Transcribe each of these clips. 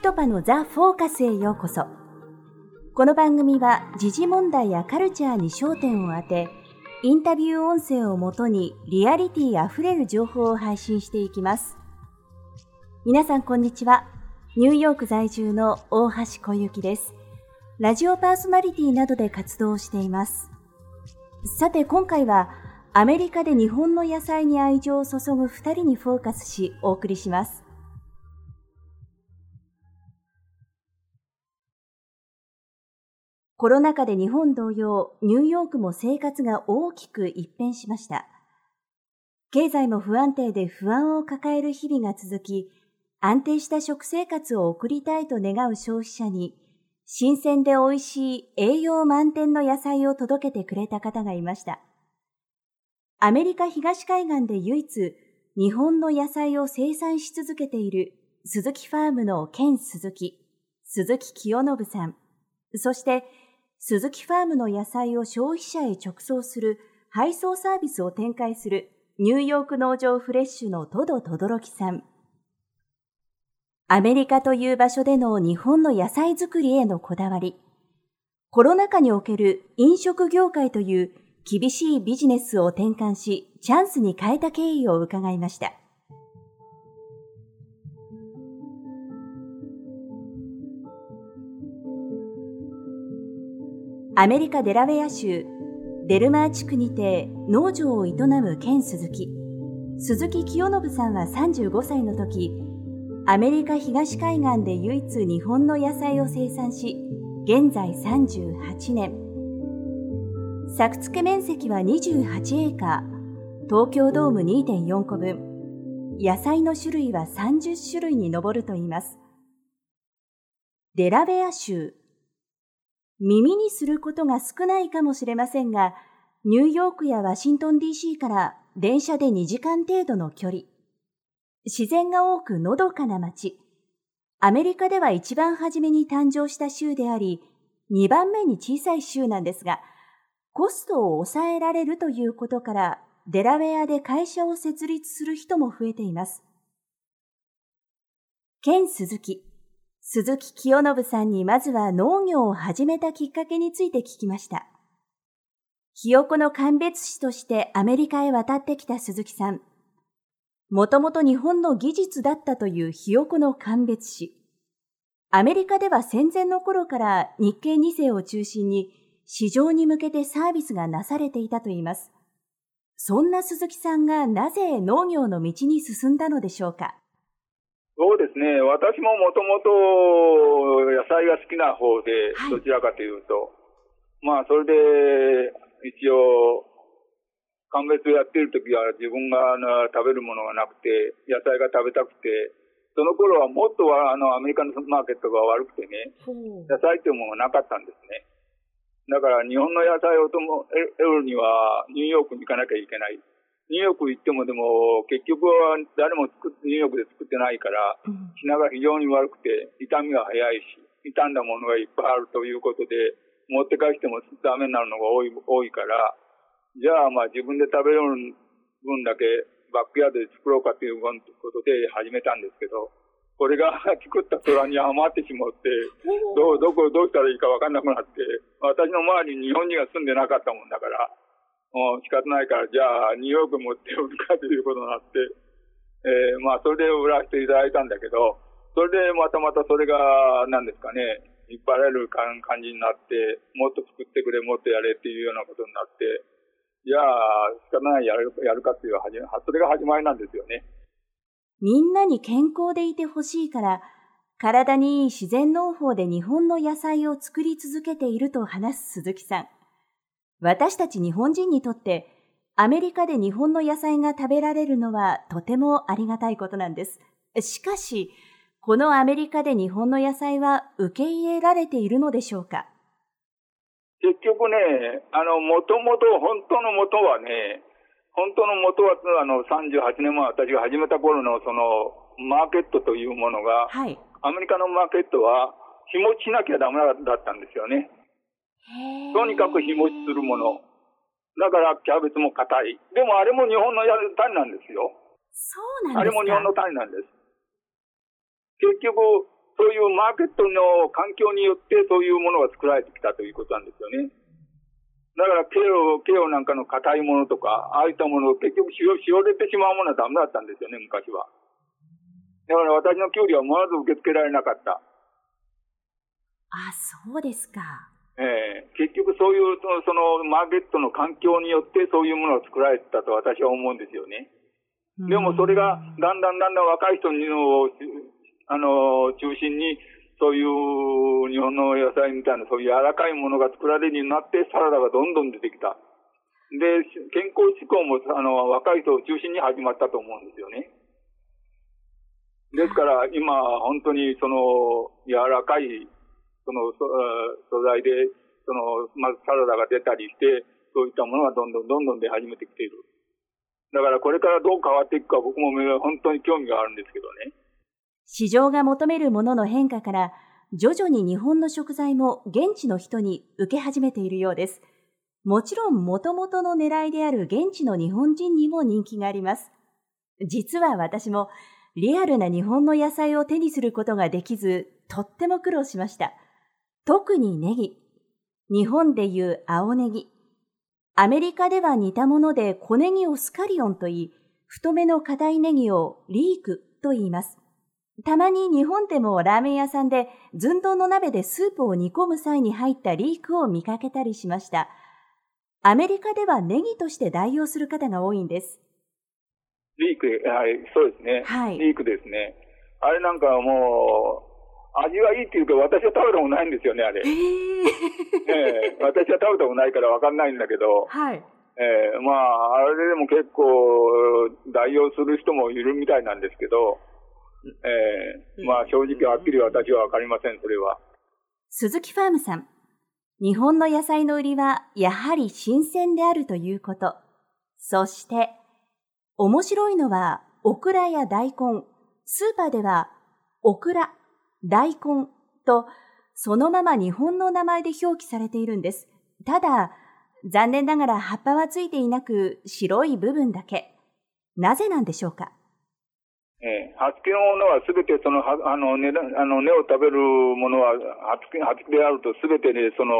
ピトパのザ・フォーカスへようこそ。この番組は時事問題やカルチャーに焦点を当て、インタビュー音声をもとにリアリティあふれる情報を配信していきます。皆さんこんにちは。ニューヨーク在住の大橋小雪です。ラジオパーソナリティなどで活動しています。さて今回はアメリカで日本の野菜に愛情を注ぐ2人にフォーカスしお送りします。コロナ禍で日本同様、ニューヨークも生活が大きく一変しました。経済も不安定で不安を抱える日々が続き、安定した食生活を送りたいと願う消費者に、新鮮で美味しい栄養満点の野菜を届けてくれた方がいました。アメリカ東海岸で唯一日本の野菜を生産し続けている鈴木ファームの県鈴木、鈴木清信さん、そして鈴木ファームの野菜を消費者へ直送する配送サービスを展開するニューヨーク農場フレッシュのトド轟さん。アメリカという場所での日本の野菜作りへのこだわり、コロナ禍における飲食業界という厳しいビジネスを転換し、チャンスに変えた経緯を伺いました。アメリカ・デラウェア州デルマー地区にて農場を営むケン・鈴木。鈴木清信さんは35歳の時、アメリカ東海岸で唯一日本の野菜を生産し、現在38年。作付面積は28エーカー、東京ドーム2.4個分、野菜の種類は30種類に上るといいます。デラウェア州。耳にすることが少ないかもしれませんが、ニューヨークやワシントン DC から電車で2時間程度の距離。自然が多くのどかな街。アメリカでは一番初めに誕生した州であり、2番目に小さい州なんですが、コストを抑えられるということから、デラウェアで会社を設立する人も増えています。県鈴木、鈴木清信さんにまずは農業を始めたきっかけについて聞きました。ひよこの鑑別士としてアメリカへ渡ってきた鈴木さん。もともと日本の技術だったというひよこの鑑別士。アメリカでは戦前の頃から日系2世を中心に市場に向けてサービスがなされていたといいます。そんな鈴木さんがなぜ農業の道に進んだのでしょうか？そうですね。私ももともと野菜が好きな方で、どちらかというと、はい、まあ、それで、一応、鑑別をやっている時は自分が食べるものがなくて、野菜が食べたくて、その頃はもっとあのアメリカのマーケットが悪くてね、野菜っていうものがなかったんですね。だから日本の野菜をとも得るにはニューヨークに行かなきゃいけない。ニューヨーク行ってもでも結局は誰も作ってニューヨークで作ってないから、品が非常に悪くて傷みが早いし、傷んだものがいっぱいあるということで、持って帰してもダメになるのが多い多いから、じゃあまあ自分で食べる分だけバックヤードで作ろうかということで始めたんですけど、これが 作った虎に余ってしまって、どう、どこ、どうしたらいいかわかんなくなって、私の周りに日本人が住んでなかったもんだから、もう仕方ないから、じゃあ、ニューヨーク持って売るかということになって、えー、まあ、それで売らせていただいたんだけど、それでまたまたそれが、何ですかね、引っ張られる感じになって、もっと作ってくれ、もっとやれっていうようなことになって、じゃあ、仕方ないやるやるかっていう、はそれが始まりなんですよね。みんなに健康でいてほしいから、体にいい自然農法で日本の野菜を作り続けていると話す鈴木さん。私たち日本人にとって、アメリカで日本の野菜が食べられるのはとてもありがたいことなんです。しかし、このアメリカで日本の野菜は受け入れられているのでしょうか？結局ね、あの、もともと、本当の元はね、本当の元は、あの、38年前私が始めた頃の、その、マーケットというものが、はい、アメリカのマーケットは、日持ちしなきゃダメだったんですよね。とにかく日持ちするもの。だからキャベツも硬い。でもあれも日本の種なんですよ。そうなんですかあれも日本の種なんです。結局、そういうマーケットの環境によってそういうものが作られてきたということなんですよね。だから、ケオ、ケオなんかの硬いものとか、ああいったものを結局しおしおれてしまうものはダメだったんですよね、昔は。だから私の給料はまず受け付けられなかった。あ、そうですか。ええー、結局そういうそのマーケットの環境によってそういうものが作られてたと私は思うんですよね。でもそれがだんだんだんだん若い人のあの中心にそういう日本の野菜みたいなそういう柔らかいものが作られるようになってサラダがどんどん出てきた。で、健康志向もあの若い人を中心に始まったと思うんですよね。ですから今本当にその柔らかいその素材で、その、まずサラダが出たりして、そういったものがどんどんどんどん出始めてきている。だからこれからどう変わっていくか僕も本当に興味があるんですけどね。市場が求めるものの変化から、徐々に日本の食材も現地の人に受け始めているようです。もちろん元々の狙いである現地の日本人にも人気があります。実は私もリアルな日本の野菜を手にすることができず、とっても苦労しました。特にネギ。日本でいう青ネギ。アメリカでは似たもので小ネギをスカリオンと言い、太めの硬いネギをリークと言います。たまに日本でもラーメン屋さんで寸胴の鍋でスープを煮込む際に入ったリークを見かけたりしました。アメリカではネギとして代用する方が多いんです。リーク、はい、そうですね。はい。リークですね。あれなんかもう、味はいいっていうか、私は食べたことないんですよね、あれ。えー、えー、私は食べたことないからわかんないんだけど、はい。えー、まあ、あれでも結構、代用する人もいるみたいなんですけど、えー、まあ、正直はっきり私はわかりません、それは。鈴木ファームさん。日本の野菜の売りは、やはり新鮮であるということ。そして、面白いのは、オクラや大根、スーパーでは、オクラ大根とそのまま日本の名前で表記されているんです。ただ、残念ながら葉っぱはついていなく白い部分だけ。なぜなんでしょうか？えー、葉付きのものはすべてその、あの根、あの根を食べるものは葉付き、葉付きであるとすべてね、その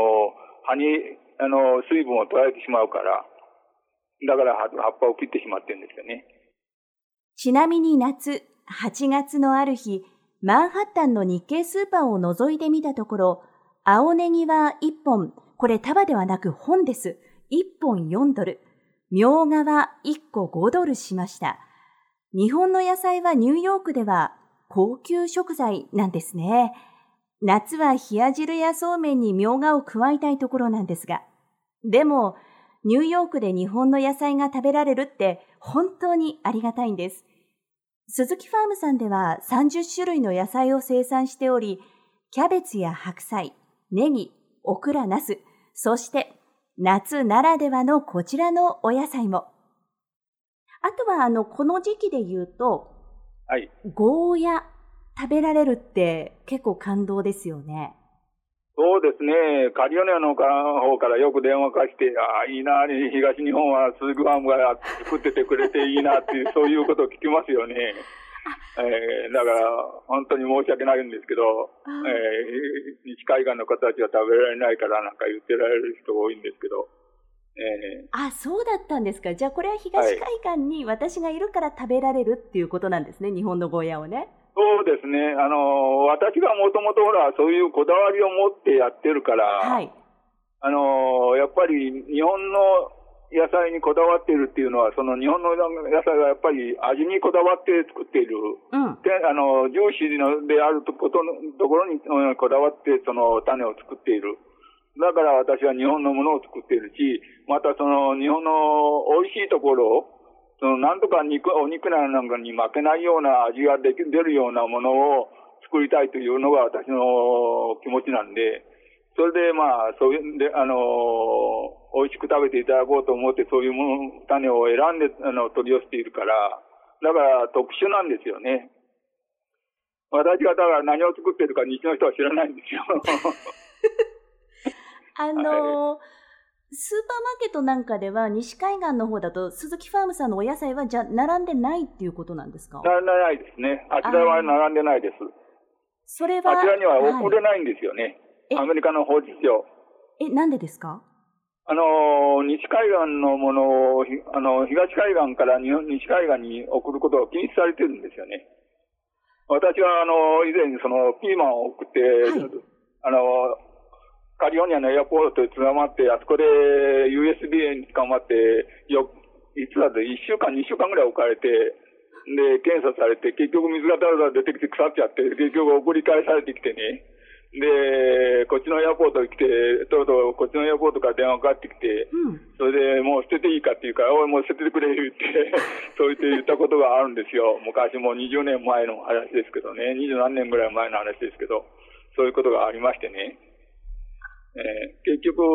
葉に、あの、水分を取られてしまうから、だから葉っぱを切ってしまってるんですよね。ちなみに夏、8月のある日、マンハッタンの日系スーパーを覗いてみたところ、青ネギは1本、これ束ではなく本です。1本4ドル。みょうがは1個5ドルしました。日本の野菜はニューヨークでは高級食材なんですね。夏は冷や汁やそうめんにみょうがを加えたいところなんですが。でも、ニューヨークで日本の野菜が食べられるって本当にありがたいんです。鈴木ファームさんでは30種類の野菜を生産しており、キャベツや白菜、ネギ、オクラ、ナス、そして夏ならではのこちらのお野菜も。あとは、あの、この時期で言うと、はい。ゴーヤ食べられるって結構感動ですよね。そうですね。カリオネの方からよく電話かして、ああ、いいな、東日本はスーグファームが作っててくれていいなっていう、そういうことを聞きますよね。えー、だから、本当に申し訳ないんですけど、えー、西海岸の方たちは食べられないからなんか言ってられる人が多いんですけど。えー、あ、そうだったんですか。じゃあこれは東海岸に私がいるから食べられるっていうことなんですね、はい、日本のゴーヤをね。そうですね。あの、私がもともとほら、そういうこだわりを持ってやってるから、はい。あの、やっぱり日本の野菜にこだわっているっていうのは、その日本の野菜はやっぱり味にこだわって作っている。うん。で、あの、重視のであるとことのところにこだわってその種を作っている。だから私は日本のものを作っているし、またその日本の美味しいところをそのなんとか肉、お肉なんかに負けないような味ができ出るようなものを作りたいというのが私の気持ちなんで、それでまあ、そういうで、あの、美味しく食べていただこうと思って、そういうもの、種を選んで、あの、取り寄せているから、だから特殊なんですよね。私がだから何を作ってるか西の人は知らないんですよ。あのーはいスーパーマーケットなんかでは西海岸の方だと鈴木ファームさんのお野菜はじゃ並んでないっていうことなんですか？並んでないですね。あちらは並んでないです。それは。あちらには送れないんですよね。はい、アメリカの法律上。え、なんでですか？あの、西海岸のものを、あの、東海岸から西海岸に送ることが禁止されてるんですよね。私は、あの、以前、その、ピーマンを送って、はい、あの、カリフォルニアのエアポートで捕まって、あそこで USB に捕まって、よ、いつだって1週間、2週間ぐらい置かれて、で、検査されて、結局水がだらだら出てきて腐っちゃって、結局送り返されてきてね。で、こっちのエアポートに来て、とうとうこっちのエアポートから電話かかってきて、うん、それでもう捨てていいかっていうから、おい、もう捨ててくれ言って、そう言って言ったことがあるんですよ。昔もう20年前の話ですけどね、二十何年ぐらい前の話ですけど、そういうことがありましてね。えー、結局、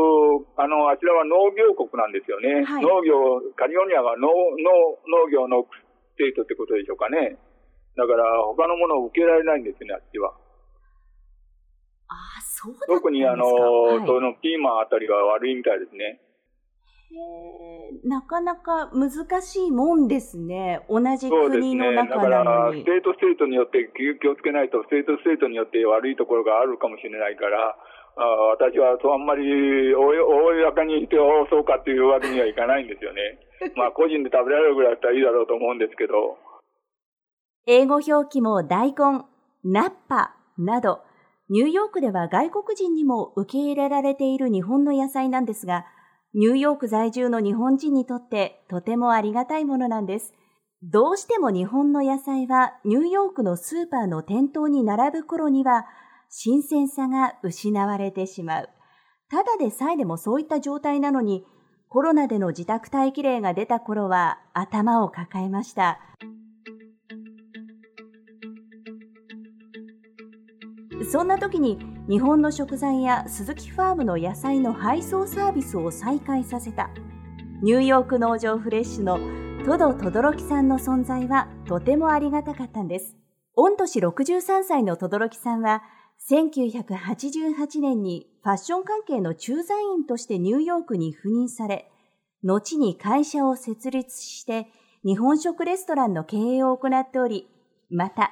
あの、あちらは農業国なんですよね。はい、農業、カリフォルニアは農農農業の state ってことでしょうかね。だから、他のものを受けられないんですよね、あっちは。ああ、そうだ特にあの、はい、そのピーマンあたりが悪いみたいですね。へなかなか難しいもんですね。同じ国の中なのに。ね、だから、ステート state によって気をつけないと、 state state によって悪いところがあるかもしれないから、あ私はそうあんまり公にしてそうかっていうわけにはいかないんですよね。まあ個人で食べられるぐらいだったらいいだろうと思うんですけど。英語表記も大根、ナッパなど、ニューヨークでは外国人にも受け入れられている日本の野菜なんですが、ニューヨーク在住の日本人にとってとてもありがたいものなんです。どうしても日本の野菜はニューヨークのスーパーの店頭に並ぶ頃には新鮮さが失われてしまう。ただでさえでもそういった状態なのに、コロナでの自宅待機令が出た頃は頭を抱えました。そんな時に日本の食材や鈴木ファームの野菜の配送サービスを再開させたニューヨーク農場フレッシュのトド轟さんの存在はとてもありがたかったんです。御年63歳の轟さんは1988年にファッション関係の駐在員としてニューヨークに赴任され、後に会社を設立して日本食レストランの経営を行っており、また、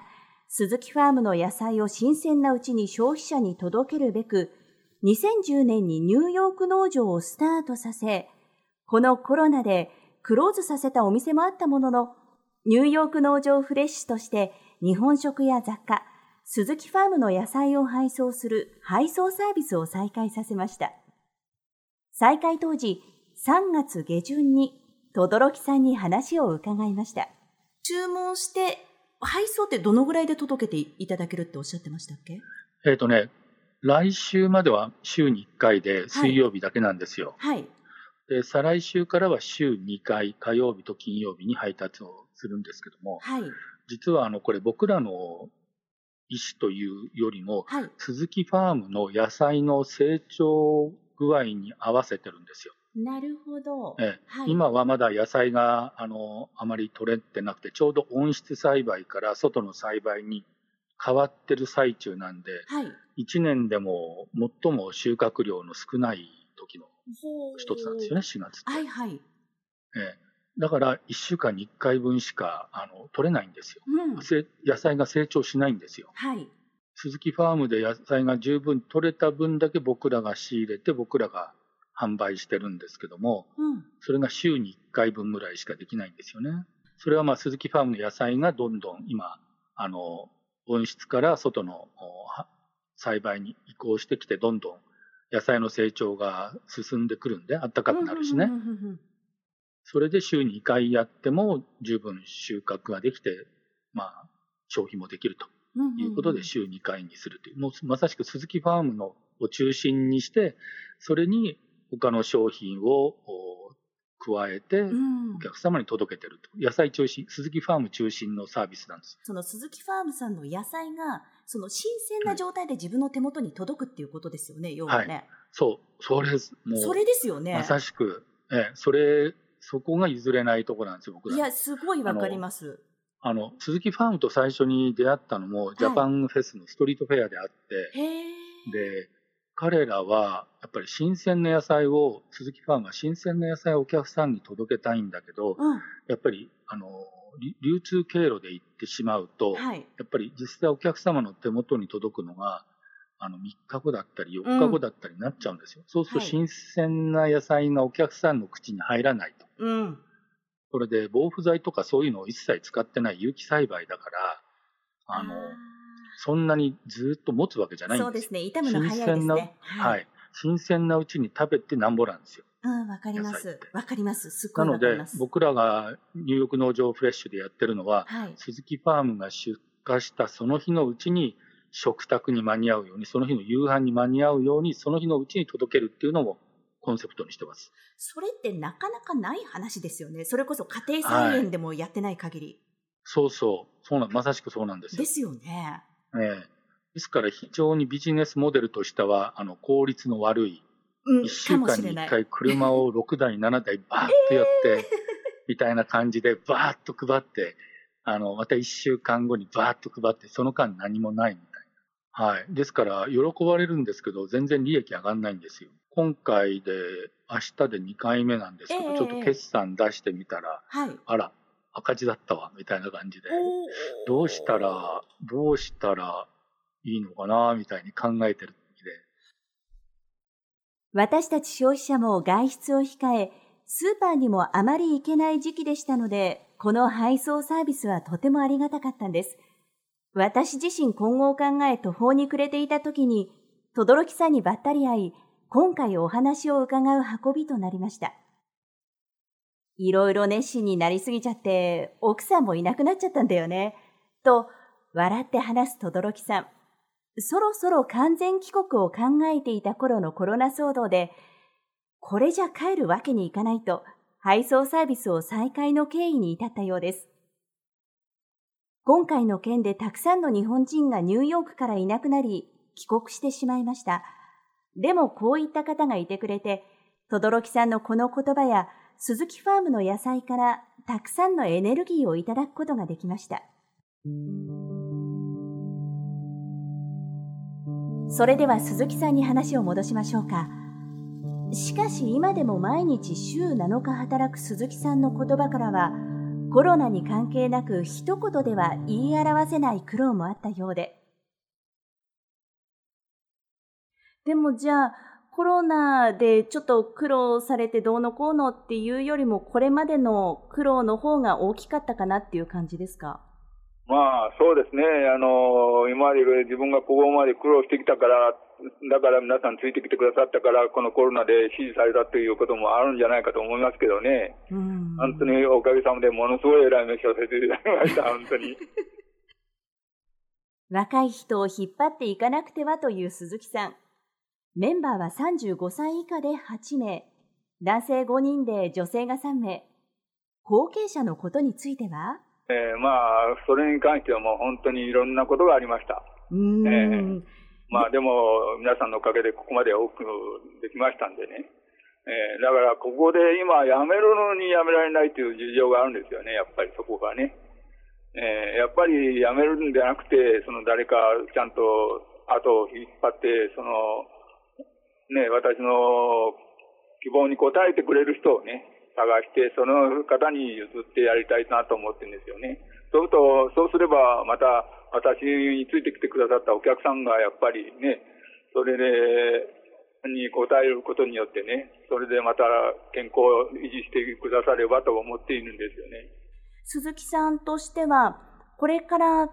鈴木ファームの野菜を新鮮なうちに消費者に届けるべく、2010年にニューヨーク農場をスタートさせ、このコロナでクローズさせたお店もあったものの、ニューヨーク農場フレッシュとして日本食や雑貨、鈴木ファームの野菜を配送する配送サービスを再開させました。再開当時、3月下旬に、轟さんに話を伺いました。注文して、配送ってどのぐらいで届けていただけるっておっしゃってましたっけ？えっ、ー、とね、来週までは週に1回で水曜日だけなんですよ。はい。はい、で、再来週からは週2回、火曜日と金曜日に配達をするんですけども、はい。実はあの、これ僕らの意思というよりも、はい、鈴木ファームの野菜の成長具合に合わせてるんですよ。なるほど。えはい、今はまだ野菜があのあまり取れてなくて、ちょうど温室栽培から外の栽培に変わってる最中なんで、はい、1年でも最も収穫量の少ない時の一つなんですよね、4月って。はいはい。えだから1週間に1回分しかあの取れないんですよ、うん、野菜が成長しないんですよ。はい、鈴木ファームで野菜が十分取れた分だけ僕らが仕入れて僕らが販売してるんですけども、うん、それが週に1回分ぐらいしかできないんですよね。それはまあ鈴木ファームの野菜がどんどん今あの温室から外の栽培に移行してきてどんどん野菜の成長が進んでくるんで暖かくなるしね。それで週に2回やっても十分収穫ができて、まあ、消費もできるということで週2回にするという、もうまさしく鈴木ファームのを中心にして、それに他の商品を加えて、お客様に届けてると、野菜中心、鈴木ファーム中心のサービスなんですその鈴木ファームさんの野菜が、その新鮮な状態で自分の手元に届くっていうことですよね、要はね。はい、そう、それもう、それですよね。まさしく、え。それそこが譲れないところなんですよ、僕ら。いや、すごいわかります。あの、鈴木ファームと最初に出会ったのも、ジャパンフェスのストリートフェアであって、はい、で、彼らはやっぱり新鮮な野菜を鈴木ファームは新鮮な野菜をお客さんに届けたいんだけど、うん、やっぱりあの流通経路で行ってしまうと、はい、やっぱり実際お客様の手元に届くのがあの3日後だったり4日後だったりになっちゃうんですよ、うん、そうすると新鮮な野菜がお客さんの口に入らないと、うん、それで防腐剤とかそういうのを一切使ってない有機栽培だからあのそんなにずっと持つわけじゃないんですそうですね。傷むの早いですね。はい、新鮮なうちに食べてなんぼなんですよ。うん、わかります。わかります。すなので、僕らがニューヨーク農場フレッシュでやってるのは、はい、鈴木ファームが出荷したその日のうちに食卓に間に合うように、その日の夕飯に間に合うように、その日のうちに届けるっていうのもコンセプトにしてます。それってなかなかない話ですよね。それこそ家庭菜園でもやってない限り。はい、そうそう。そうなまさしくそうなんですよ。ですよね。ええですから非常にビジネスモデルとしては、あの、効率の悪い、うん、1週間に1回車を6台、7台バーッとやって、みたいな感じでバーッと配って、あの、また1週間後にバーッと配って、その間何もないみ。はい。ですから、喜ばれるんですけど、全然利益上がんないんですよ。今回で、明日で2回目なんですけど、えー、ちょっと決算出してみたら、はい、あら、赤字だったわ、みたいな感じで、どうしたら、どうしたらいいのかな、みたいに考えてる私たち消費者も外出を控え、スーパーにもあまり行けない時期でしたので、この配送サービスはとてもありがたかったんです。私自身今後を考え途方に暮れていた時に、轟さんにばったり会い、今回お話を伺う運びとなりました。いろいろ熱心になりすぎちゃって、奥さんもいなくなっちゃったんだよね。と、笑って話す轟さん。そろそろ完全帰国を考えていた頃のコロナ騒動で、これじゃ帰るわけにいかないと、配送サービスを再開の経緯に至ったようです。今回の件でたくさんの日本人がニューヨークからいなくなり、帰国してしまいました。でもこういった方がいてくれて、轟さんのこの言葉や鈴木ファームの野菜からたくさんのエネルギーをいただくことができました。それでは鈴木さんに話を戻しましょうか。しかし今でも毎日週7日働く鈴木さんの言葉からは、コロナに関係なく一言では言い表せない苦労もあったようで。でもじゃあ、コロナでちょっと苦労されてどうのこうのっていうよりも、これまでの苦労の方が大きかったかなっていう感じですか？まあ、そうですね。あの、今まで自分がここまで苦労してきたから、だから皆さんついてきてくださったから、このコロナで支持されたということもあるんじゃないかと思いますけどね。本当におかげさまでものすごい偉い飯をさせていただきました、本当に。若い人を引っ張っていかなくてはという鈴木さん。メンバーは35歳以下で8名、男性5人で女性が3名。後継者のことについては？えー、まあ、それに関してはもう本当にいろんなことがありました。えー、まあでも、皆さんのおかげでここまで多くできましたんでね。えー、だからここで今やめるのにやめられないという事情があるんですよね、やっぱりそこがね。えー、やっぱりやめるんじゃなくて、その誰かちゃんと後を引っ張って、その、ね、私の希望に応えてくれる人をね、探して、その方に譲ってやりたいなと思ってるんですよね。そうすると、そうすれば、また私についてきてくださったお客さんがやっぱりね、それで、に応えることによってね、それでまた健康を維持してくださればと思っているんですよね。鈴木さんとしては、これから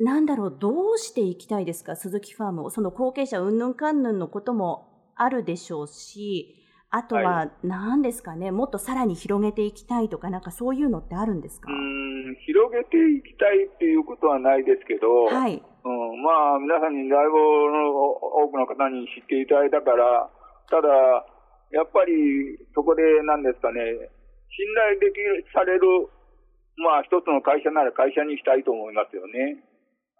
なんだろう、どうしていきたいですか、鈴木ファームを。その後継者うんぬんかんぬんのこともあるでしょうし、あとは何ですかね、はい、もっとさらに広げていきたいとか、なんかそういうのってあるんですか？うん広げていきたいっていうことはないですけど、はい、うん、まあ、皆さんにだいぶ多くの方に知っていただいたから、ただ、やっぱりそこでなんですかね、信頼できる、される、まあ一つの会社なら会社にしたいと思いますよね。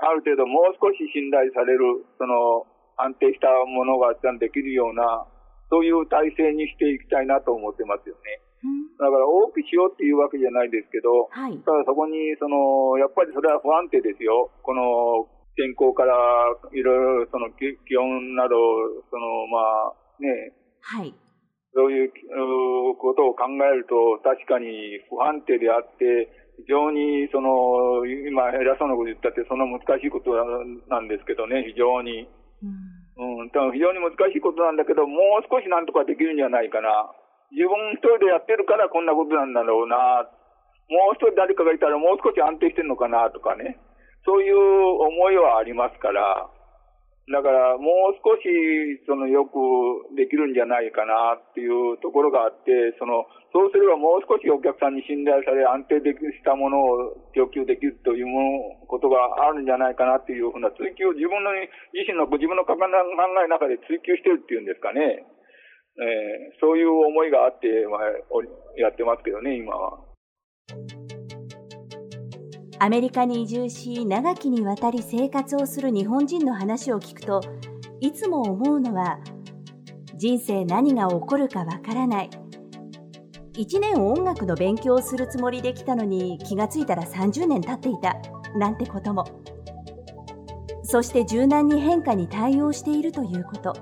ある程度もう少し信頼される、その安定したものができるようなそういう体制にしていきたいなと思ってますよね。だから多くしようっていうわけじゃないですけど、はい、ただそこに、その、やっぱりそれは不安定ですよ。この天候からいろいろその気温など、そのまあね、はい。そういうことを考えると確かに不安定であって、非常にその、今偉そうなこと言ったってその難しいことなんですけどね、非常に。うん、うん、多分非常に難しいことなんだけど、もう少しなんとかできるんじゃないかな。自分一人でやってるからこんなことなんだろうな。もう一人誰かがいたらもう少し安定してるのかなとかね。そういう思いはありますから。だから、もう少し、その、よくできるんじゃないかなっていうところがあって、その、そうすればもう少しお客さんに信頼され、安定できしたものを供給できるということがあるんじゃないかなっていうふうな追求を自分の、自身の、自分の考えの中で追求してるっていうんですかね。えー、そういう思いがあって、まあ、やってますけどね、今は。アメリカに移住し長きにわたり生活をする日本人の話を聞くといつも思うのは人生何が起こるかわからない。1年音楽の勉強をするつもりで来たのに気がついたら30年経っていた。なんてことも。そして柔軟に変化に対応しているということ。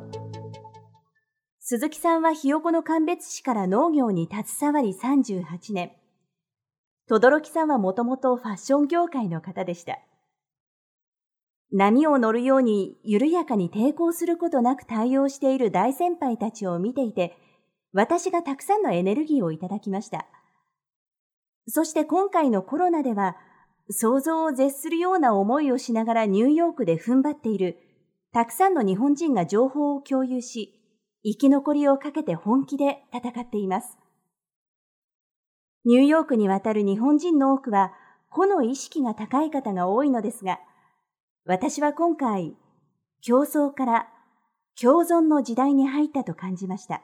鈴木さんはひよこの鑑別士から農業に携わり38年。轟さんはもともとファッション業界の方でした。波を乗るように緩やかに抵抗することなく対応している大先輩たちを見ていて、私がたくさんのエネルギーをいただきました。そして今回のコロナでは、想像を絶するような思いをしながらニューヨークで踏ん張っている、たくさんの日本人が情報を共有し、生き残りをかけて本気で戦っています。ニューヨークに渡る日本人の多くは、個の意識が高い方が多いのですが、私は今回、競争から共存の時代に入ったと感じました。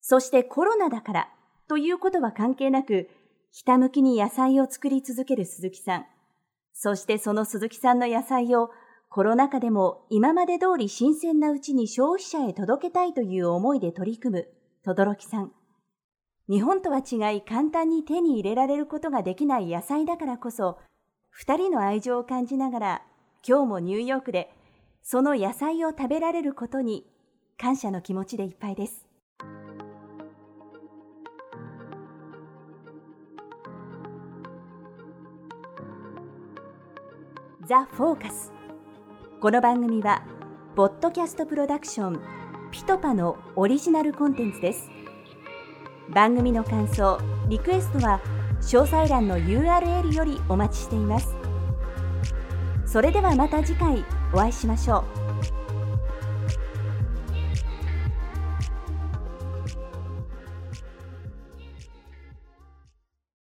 そしてコロナだからということは関係なく、ひたむきに野菜を作り続ける鈴木さん。そしてその鈴木さんの野菜をコロナ禍でも今まで通り新鮮なうちに消費者へ届けたいという思いで取り組む轟さん。日本とは違い簡単に手に入れられることができない野菜だからこそ、二人の愛情を感じながら、今日もニューヨークで、その野菜を食べられることに感謝の気持ちでいっぱいです。ザ・フォーカスこの番組はポッドキャストプロダクションピトパのオリジナルコンテンツです番組の感想リクエストは詳細欄の URL よりお待ちしています。それではまた次回お会いしましょう。